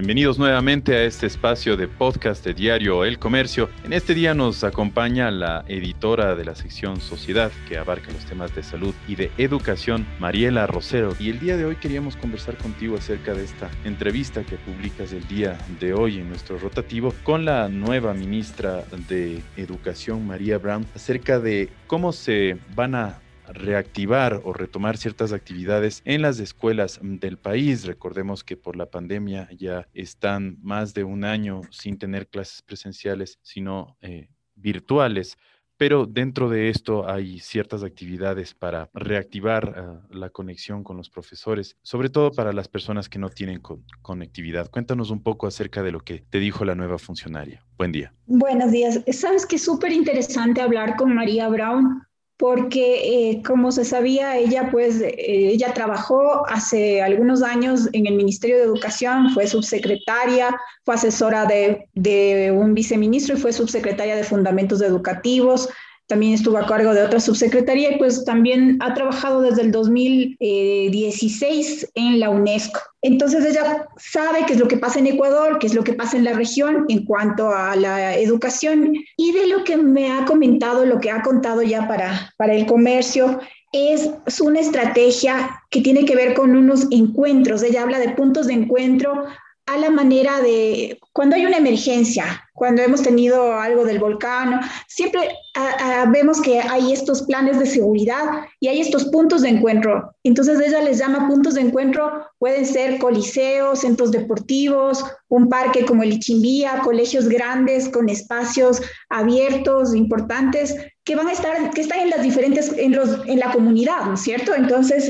Bienvenidos nuevamente a este espacio de podcast de Diario El Comercio. En este día nos acompaña la editora de la sección Sociedad, que abarca los temas de salud y de educación, Mariela Rosero. Y el día de hoy queríamos conversar contigo acerca de esta entrevista que publicas el día de hoy en nuestro rotativo con la nueva ministra de Educación, María Brown, acerca de cómo se van a reactivar o retomar ciertas actividades en las escuelas del país. Recordemos que por la pandemia ya están más de un año sin tener clases presenciales, sino eh, virtuales. Pero dentro de esto hay ciertas actividades para reactivar ah, la conexión con los profesores, sobre todo para las personas que no tienen conectividad. Cuéntanos un poco acerca de lo que te dijo la nueva funcionaria. Buen día. Buenos días. Sabes que es súper interesante hablar con María Brown porque eh, como se sabía, ella pues, eh, ella trabajó hace algunos años en el Ministerio de Educación, fue subsecretaria, fue asesora de, de un viceministro y fue subsecretaria de Fundamentos Educativos, también estuvo a cargo de otra subsecretaría y pues también ha trabajado desde el 2016 en la UNESCO. Entonces ella sabe qué es lo que pasa en Ecuador, qué es lo que pasa en la región en cuanto a la educación y de lo que me ha comentado, lo que ha contado ya para, para el comercio, es una estrategia que tiene que ver con unos encuentros. Ella habla de puntos de encuentro a la manera de cuando hay una emergencia, cuando hemos tenido algo del volcán, siempre ah, ah, vemos que hay estos planes de seguridad y hay estos puntos de encuentro. Entonces ella les llama puntos de encuentro, pueden ser coliseos, centros deportivos, un parque como el Ichimbía, colegios grandes con espacios abiertos, importantes, que van a estar, que están en las diferentes, en, los, en la comunidad, ¿no es cierto? Entonces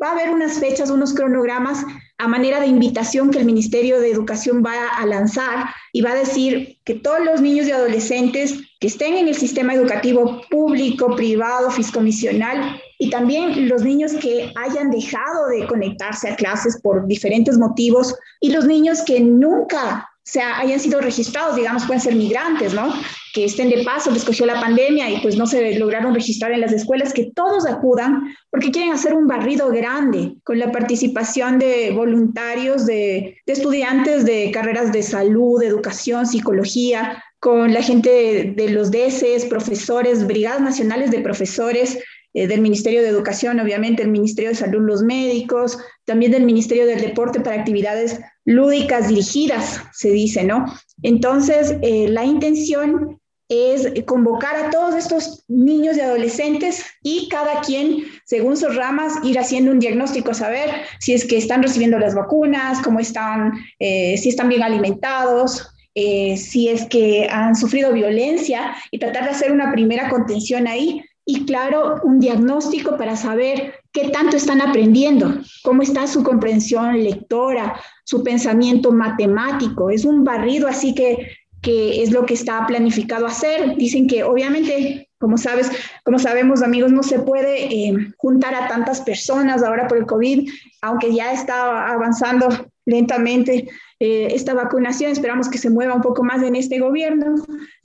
va a haber unas fechas, unos cronogramas a manera de invitación que el Ministerio de Educación va a lanzar y va a decir que todos los niños y adolescentes que estén en el sistema educativo público, privado, fiscomisional y también los niños que hayan dejado de conectarse a clases por diferentes motivos y los niños que nunca se hayan sido registrados, digamos, pueden ser migrantes, ¿no? Que estén de paso, les cogió la pandemia y pues no se lograron registrar en las escuelas, que todos acudan porque quieren hacer un barrido grande con la participación de voluntarios, de, estudiantes de carreras de salud, educación, psicología, con la gente de, los DECES, profesores, brigadas nacionales de profesores, eh, del Ministerio de Educación, obviamente, el Ministerio de Salud, los médicos, también del Ministerio del Deporte para actividades lúdicas dirigidas, se dice, ¿no? Entonces, eh, la intención es convocar a todos estos niños y adolescentes y cada quien, según sus ramas, ir haciendo un diagnóstico, saber si es que están recibiendo las vacunas, cómo están, eh, si están bien alimentados, eh, si es que han sufrido violencia y tratar de hacer una primera contención ahí y claro, un diagnóstico para saber qué tanto están aprendiendo, cómo está su comprensión lectora, su pensamiento matemático. Es un barrido así que, que es lo que está planificado hacer. Dicen que obviamente, como sabes, como sabemos amigos, no se puede eh, juntar a tantas personas ahora por el COVID, aunque ya está avanzando lentamente eh, esta vacunación. Esperamos que se mueva un poco más en este gobierno,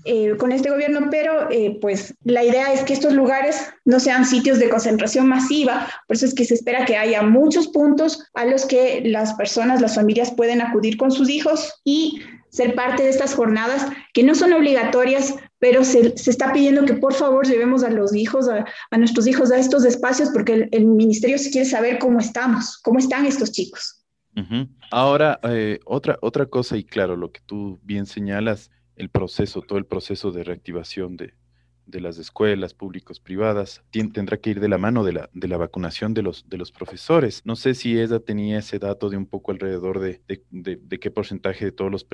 eh, con este gobierno, pero pues la idea es que estos lugares no sean sitios de concentración masiva, por eso es que se espera que haya muchos puntos a los que las personas, las familias pueden acudir con sus hijos y ser parte de estas jornadas que no son obligatorias, pero se, se, está pidiendo que por favor llevemos a los hijos, a, a nuestros hijos a estos espacios, porque el, ministerio quiere saber cómo estamos, cómo están estos chicos. Ahora, eh, otra, otra cosa, y claro, lo que tú bien señalas, el proceso, todo el proceso de reactivación de, de las escuelas públicas privadas tendrá que ir de la mano de la, de la vacunación de los, de los profesores. No sé si ella tenía ese dato de un poco alrededor de, de, de qué porcentaje de todos los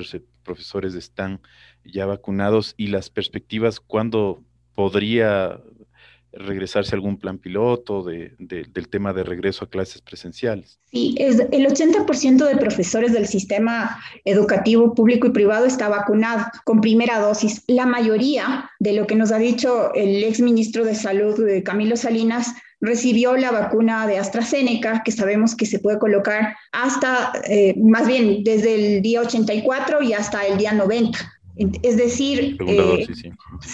profesores están ya vacunados y las perspectivas, cuándo podría regresarse a algún plan piloto de, del tema de regreso a clases presenciales? Sí, es, el 80% de profesores del sistema educativo público y privado está vacunado con primera dosis. La mayoría de lo que nos ha dicho el ex ministro de Salud, Camilo Salinas, recibió la vacuna de AstraZeneca, que sabemos que se puede colocar hasta, eh, más bien, desde el día 84 y hasta el día 90 es decir, eh,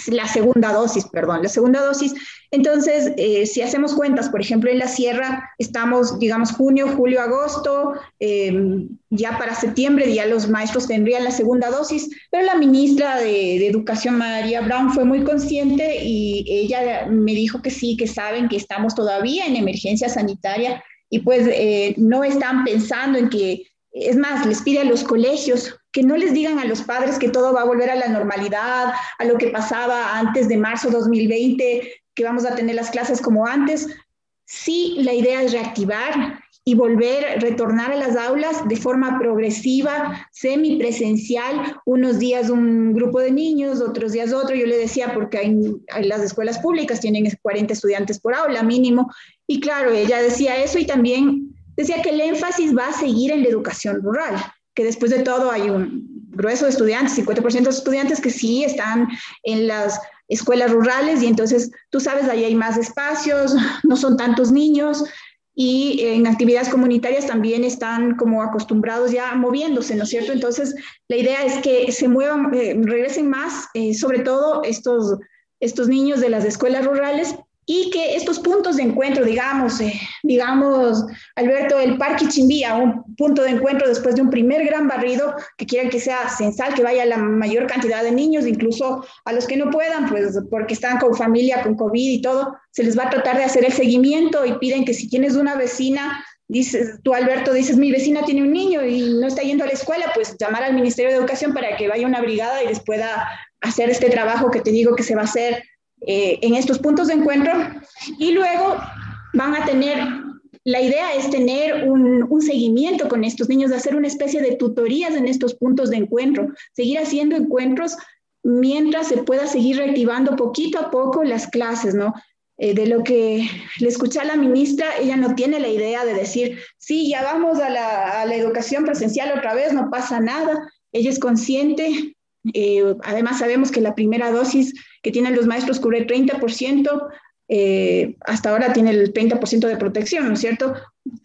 la segunda dosis, perdón, la segunda dosis. Entonces, eh, si hacemos cuentas, por ejemplo, en la sierra estamos, digamos, junio, julio, agosto, em, ya para septiembre ya los maestros tendrían la segunda dosis, pero la ministra de, de, Educación, María Brown, fue muy consciente y ella me dijo que sí, que saben que estamos todavía en emergencia sanitaria y pues eh, no están pensando en que, es más, les pide a los colegios que no les digan a los padres que todo va a volver a la normalidad, a lo que pasaba antes de marzo 2020, que vamos a tener las clases como antes. Sí, la idea es reactivar y volver, retornar a las aulas de forma progresiva, semipresencial, unos días un grupo de niños, otros días otro. Yo le decía, porque hay, las escuelas públicas tienen 40 estudiantes por aula mínimo. Y claro, ella decía eso y también decía que el énfasis va a seguir en la educación rural, que después de todo hay un grueso de estudiantes, 50% de estudiantes que sí están en las escuelas rurales y entonces tú sabes, ahí hay más espacios, no son tantos niños, y en actividades comunitarias también están como acostumbrados ya moviéndose, ¿no es cierto? Entonces, la idea es que se muevan, eh, regresen más, eh, sobre todo estos, estos niños de las escuelas rurales, y que estos puntos de encuentro, digamos, eh, digamos, Alberto, el Parque Chimbía, un punto de encuentro después de un primer gran barrido, que quieran que sea censal, que vaya la mayor cantidad de niños, incluso a los que no puedan, pues porque están con familia, con COVID y todo, se les va a tratar de hacer el seguimiento y piden que si tienes una vecina, dices, tú Alberto dices, mi vecina tiene un niño y no está yendo a la escuela, pues llamar al Ministerio de Educación para que vaya una brigada y les pueda hacer este trabajo que te digo que se va a hacer eh, en estos puntos de encuentro y luego van a tener, la idea es tener un, seguimiento con estos niños, de hacer una especie de tutorías en estos puntos de encuentro, seguir haciendo encuentros mientras se pueda seguir reactivando poquito a poco las clases, ¿no? Eh, de lo que le escuché a la ministra, ella no tiene la idea de decir, sí, ya vamos a la educación presencial otra vez, no pasa nada. Ella es consciente eh, además, sabemos que la primera dosis que tienen los maestros cubre 30%, eh, hasta ahora tiene el 30% de protección, ¿no es cierto?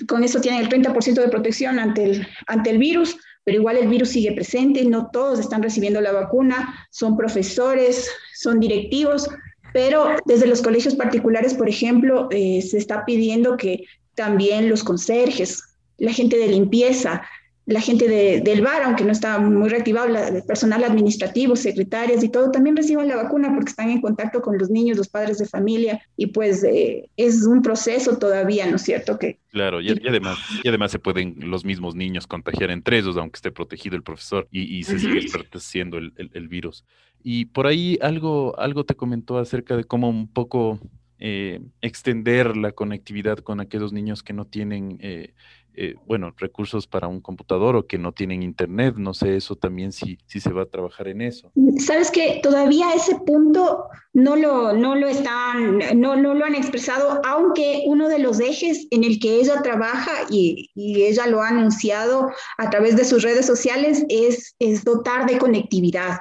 Con eso tienen el 30% de protección ante el, ante el virus, pero igual el virus sigue presente, no todos están recibiendo la vacuna, son profesores, son directivos, pero desde los colegios particulares, por ejemplo, eh, se está pidiendo que también los conserjes, la gente de limpieza, la gente del bar, aunque no está muy reactivado, el personal administrativo, secretarias y todo, también reciben la vacuna porque están en contacto con los niños, los padres de familia, y pues eh, es un proceso todavía, ¿no es cierto? Que, claro, y, además, y además se pueden los mismos niños contagiar entre ellos, aunque esté protegido el profesor, y, se sigue esparciendo el, el, virus. Y por ahí algo, algo te comentó acerca de cómo un poco eh, extender la conectividad con aquellos niños que no tienen eh, eh, bueno, recursos para un computador o que no tienen internet. No sé, eso también sí, sí se va a trabajar en eso. Sabes que todavía ese punto no lo, no lo están, no, no lo han expresado, aunque uno de los ejes en el que ella trabaja y, ella lo ha anunciado a través de sus redes sociales es, es dotar de conectividad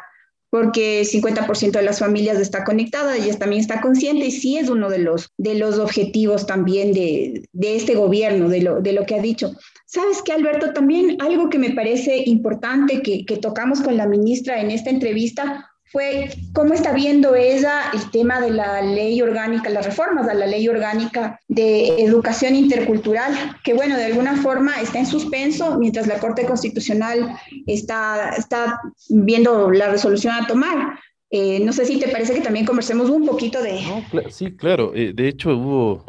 porque 50% de las familias está conectada, ella también está consciente y sí es uno de los, de los objetivos también de, de este gobierno, de lo, de lo que ha dicho. ¿Sabes qué, Alberto? También algo que me parece importante que, que tocamos con la ministra en esta entrevista fue cómo está viendo ella el tema de la ley orgánica, las reformas a la ley orgánica de educación intercultural, que bueno, de alguna forma está en suspenso mientras la Corte Constitucional está, está viendo la resolución a tomar. Eh, no sé si te parece que también conversemos un poquito de... sí, claro. Eh, de hecho, hubo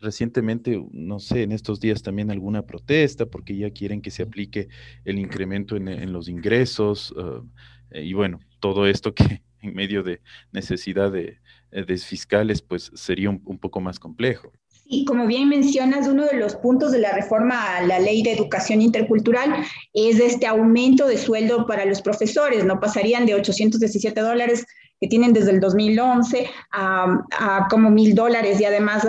recientemente, no sé, en estos días también alguna protesta porque ya quieren que se aplique el incremento en, los ingresos. Uh, y bueno, todo esto que en medio de necesidad de, eh, fiscales, pues sería un, poco más complejo. Y como bien mencionas, uno de los puntos de la reforma a la ley de educación intercultural es este aumento de sueldo para los profesores, ¿no? Pasarían de 817 dólares que tienen desde el 2011 a, a como mil dólares y además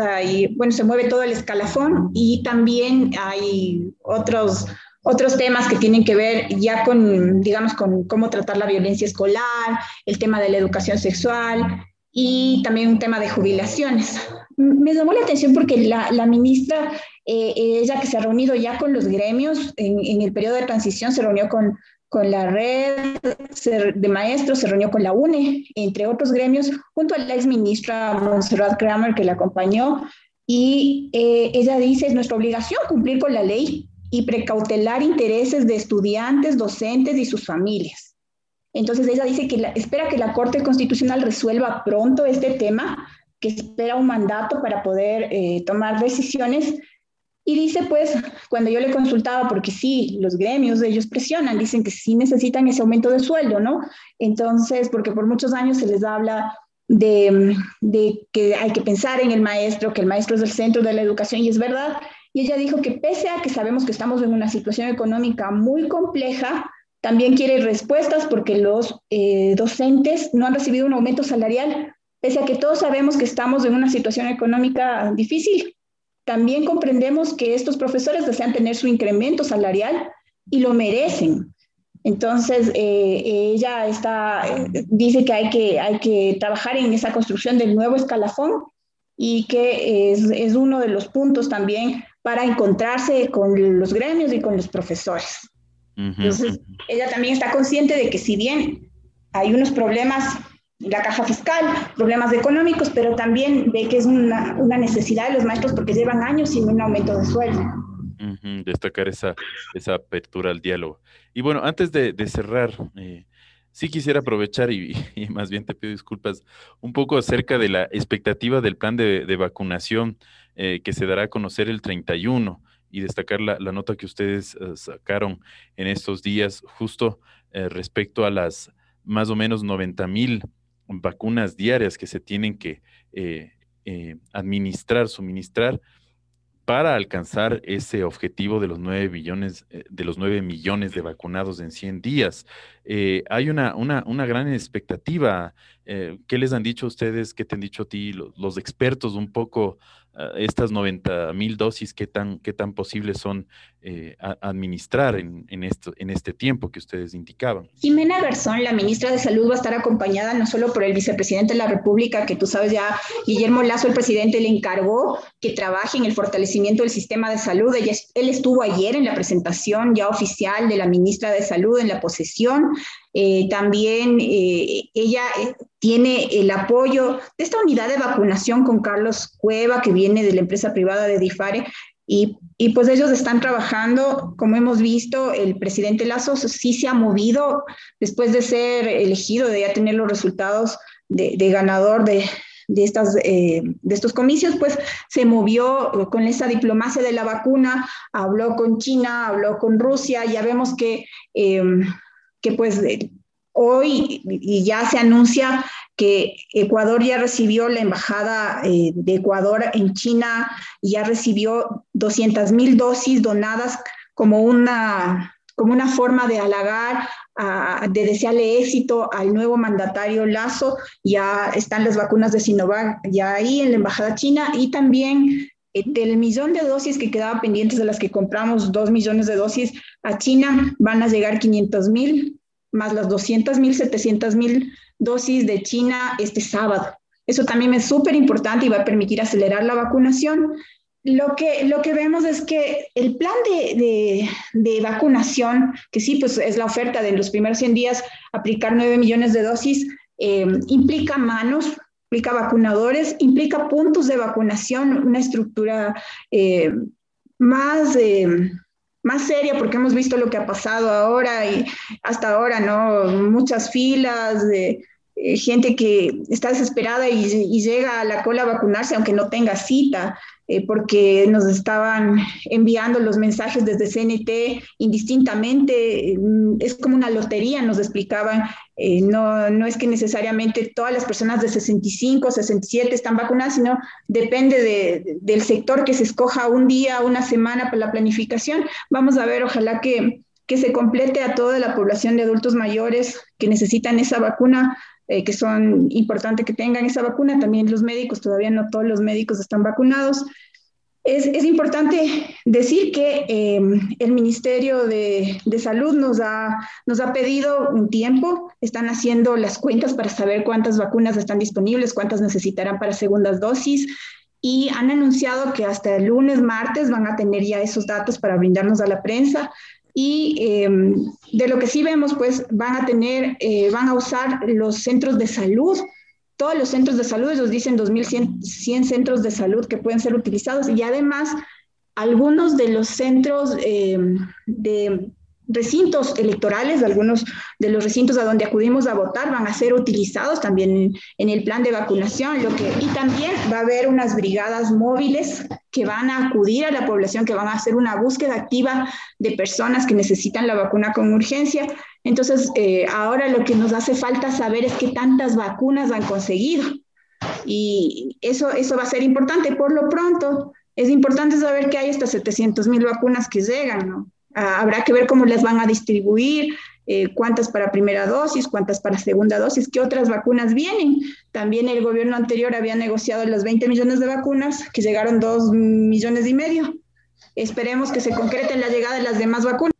bueno, se mueve todo el escalafón y también hay otros otros temas que tienen que ver ya con, digamos, con cómo tratar la violencia escolar, el tema de la educación sexual y también un tema de jubilaciones. Me llamó la atención porque la, la ministra, eh, ella que se ha reunido ya con los gremios en, en, el periodo de transición, se reunió con con la red de maestros, se reunió con la UNE, entre otros gremios, junto a la ex ministra Montserrat Kramer, que la acompañó, y eh, ella dice, es nuestra obligación cumplir con la ley y precautelar intereses de estudiantes, docentes y sus familias. Entonces ella dice que espera que la Corte Constitucional resuelva pronto este tema, que espera un mandato para poder eh, tomar decisiones y dice, pues, cuando yo le consultaba, porque sí, los gremios, ellos presionan, dicen que sí necesitan ese aumento de sueldo, ¿no? Entonces, porque por muchos años se les habla de, de, que hay que pensar en el maestro, que el maestro es el centro de la educación, y es verdad. Y ella dijo que pese a que sabemos que estamos en una situación económica muy compleja, también quiere respuestas porque los eh, docentes no han recibido un aumento salarial, pese a que todos sabemos que estamos en una situación económica difícil. También comprendemos que estos profesores desean tener su incremento salarial y lo merecen. Entonces, eh, ella está, dice que hay, que hay que trabajar en esa construcción del nuevo escalafón y que es, es uno de los puntos también para encontrarse con los gremios y con los profesores. Entonces, ella también está consciente de que si bien hay unos problemas la caja fiscal, problemas económicos, pero también ve que es una, necesidad de los maestros porque llevan años sin un aumento de sueldo. destacar esa, esa apertura al diálogo. Y bueno, antes de, cerrar, eh, sí quisiera aprovechar y, más bien te pido disculpas un poco acerca de la expectativa del plan de, vacunación eh, que se dará a conocer el 31 y destacar la, nota que ustedes eh, sacaron en estos días justo respecto a las más o menos 90 mil vacunas diarias que se tienen que eh, eh, administrar, suministrar para alcanzar ese objetivo de los 9 billones, eh, de los 9 millones de vacunados en 100 días. hay una, una, una, gran expectativa. ¿Qué les han dicho ustedes? ¿Qué te han dicho a ti los expertos un poco estas 90 mil dosis, qué tan, qué tan posibles son eh, administrar en, en, esto, en este tiempo que ustedes indicaban. Jimena Garzón, la ministra de Salud, va a estar acompañada no solo por el vicepresidente de la República, que tú sabes ya, Guillermo Lazo, el presidente, le encargó que trabaje en el fortalecimiento del sistema de salud. Ella, él estuvo ayer en la presentación ya oficial de la ministra de Salud en la posesión. Eh, también eh, ella tiene el apoyo de esta unidad de vacunación con Carlos Cueva, que viene de la empresa privada de Difare, y, y, pues ellos están trabajando, como hemos visto, el presidente Lazo sí se ha movido después de ser elegido, de ya tener los resultados de, de ganador de, de, estas, eh, de estos comicios, pues se movió con esa diplomacia de la vacuna, habló con China, habló con Rusia, ya vemos que, eh, que pues hoy y ya se anuncia que Ecuador ya recibió la embajada eh, de Ecuador en China, ya recibió 200 mil dosis donadas como una, como una forma de halagar, de desearle éxito al nuevo mandatario Lazo. Ya están las vacunas de Sinovac ya ahí en la embajada china y también eh, del millón de dosis que quedaban pendientes de las que compramos, dos millones de dosis a China, van a llegar 500 mil, más las 200 mil, 700 mil dosis de China este sábado. Eso también es súper importante y va a permitir acelerar la vacunación. Lo que, lo que vemos es que el plan de, de, vacunación, que sí, pues es la oferta de los primeros 100 días, aplicar 9 millones de dosis, eh, implica manos, implica vacunadores, implica puntos de vacunación, una estructura eh, más... Eh, más seria porque hemos visto lo que ha pasado ahora y hasta ahora, ¿no? Muchas filas de eh, gente que está desesperada y, llega a la cola a vacunarse aunque no tenga cita, eh, porque nos estaban enviando los mensajes desde CNT indistintamente, mm, es como una lotería, nos explicaban, eh, no, no es que necesariamente todas las personas de 65, 67 están vacunadas, sino depende del sector que se escoja un día, una semana para la planificación. Vamos a ver, ojalá que que se complete a toda la población de adultos mayores que necesitan esa vacuna eh, que son importantes que tengan esa vacuna, también los médicos, todavía no todos los médicos están vacunados. Es, es importante decir que eh, el Ministerio de, de, Salud nos ha, nos ha pedido un tiempo, están haciendo las cuentas para saber cuántas vacunas están disponibles, cuántas necesitarán para segundas dosis y han anunciado que hasta el lunes, martes van a tener ya esos datos para brindarnos a la prensa. Y em, de lo que sí vemos, pues van a tener, eh, van a usar los centros de salud, todos los centros de salud, ellos dicen 2.100 centros de salud que pueden ser utilizados. Y además algunos de los centros em, de recintos electorales, algunos de los recintos a donde acudimos a votar van a ser utilizados también en el plan de vacunación, lo que, y también va a haber unas brigadas móviles que van a acudir a la población, que van a hacer una búsqueda activa de personas que necesitan la vacuna con urgencia. Entonces, eh, ahora lo que nos hace falta saber es qué tantas vacunas han conseguido. Y eso, eso va a ser importante. Por lo pronto, es importante saber que hay hasta 700 mil vacunas que llegan, ¿no? Ah, habrá que ver cómo las van a distribuir, eh, cuántas para primera dosis, cuántas para segunda dosis, qué otras vacunas vienen. También el gobierno anterior había negociado las 20 millones de vacunas, que llegaron 2 millones y medio. Esperemos que se concrete la llegada de las demás vacunas.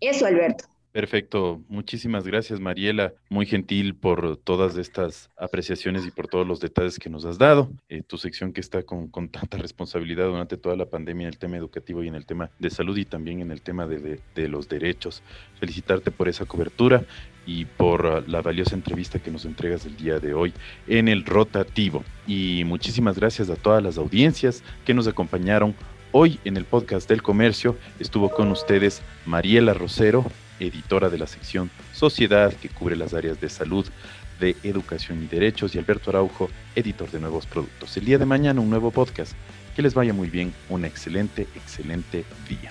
Eso, Alberto. Perfecto, muchísimas gracias Mariela, muy gentil por todas estas apreciaciones y por todos los detalles que nos has dado. Eh, tu sección que está con, tanta responsabilidad durante toda la pandemia en el tema educativo y en el tema de salud y también en el tema de, de los derechos. Felicitarte por esa cobertura y por la valiosa entrevista que nos entregas el día de hoy en el rotativo. Y muchísimas gracias a todas las audiencias que nos acompañaron hoy en el podcast del comercio. Estuvo con ustedes Mariela Rosero editora de la sección Sociedad, que cubre las áreas de salud, de educación y derechos, y Alberto Araujo, editor de nuevos productos. El día de mañana un nuevo podcast. Que les vaya muy bien, un excelente, excelente día.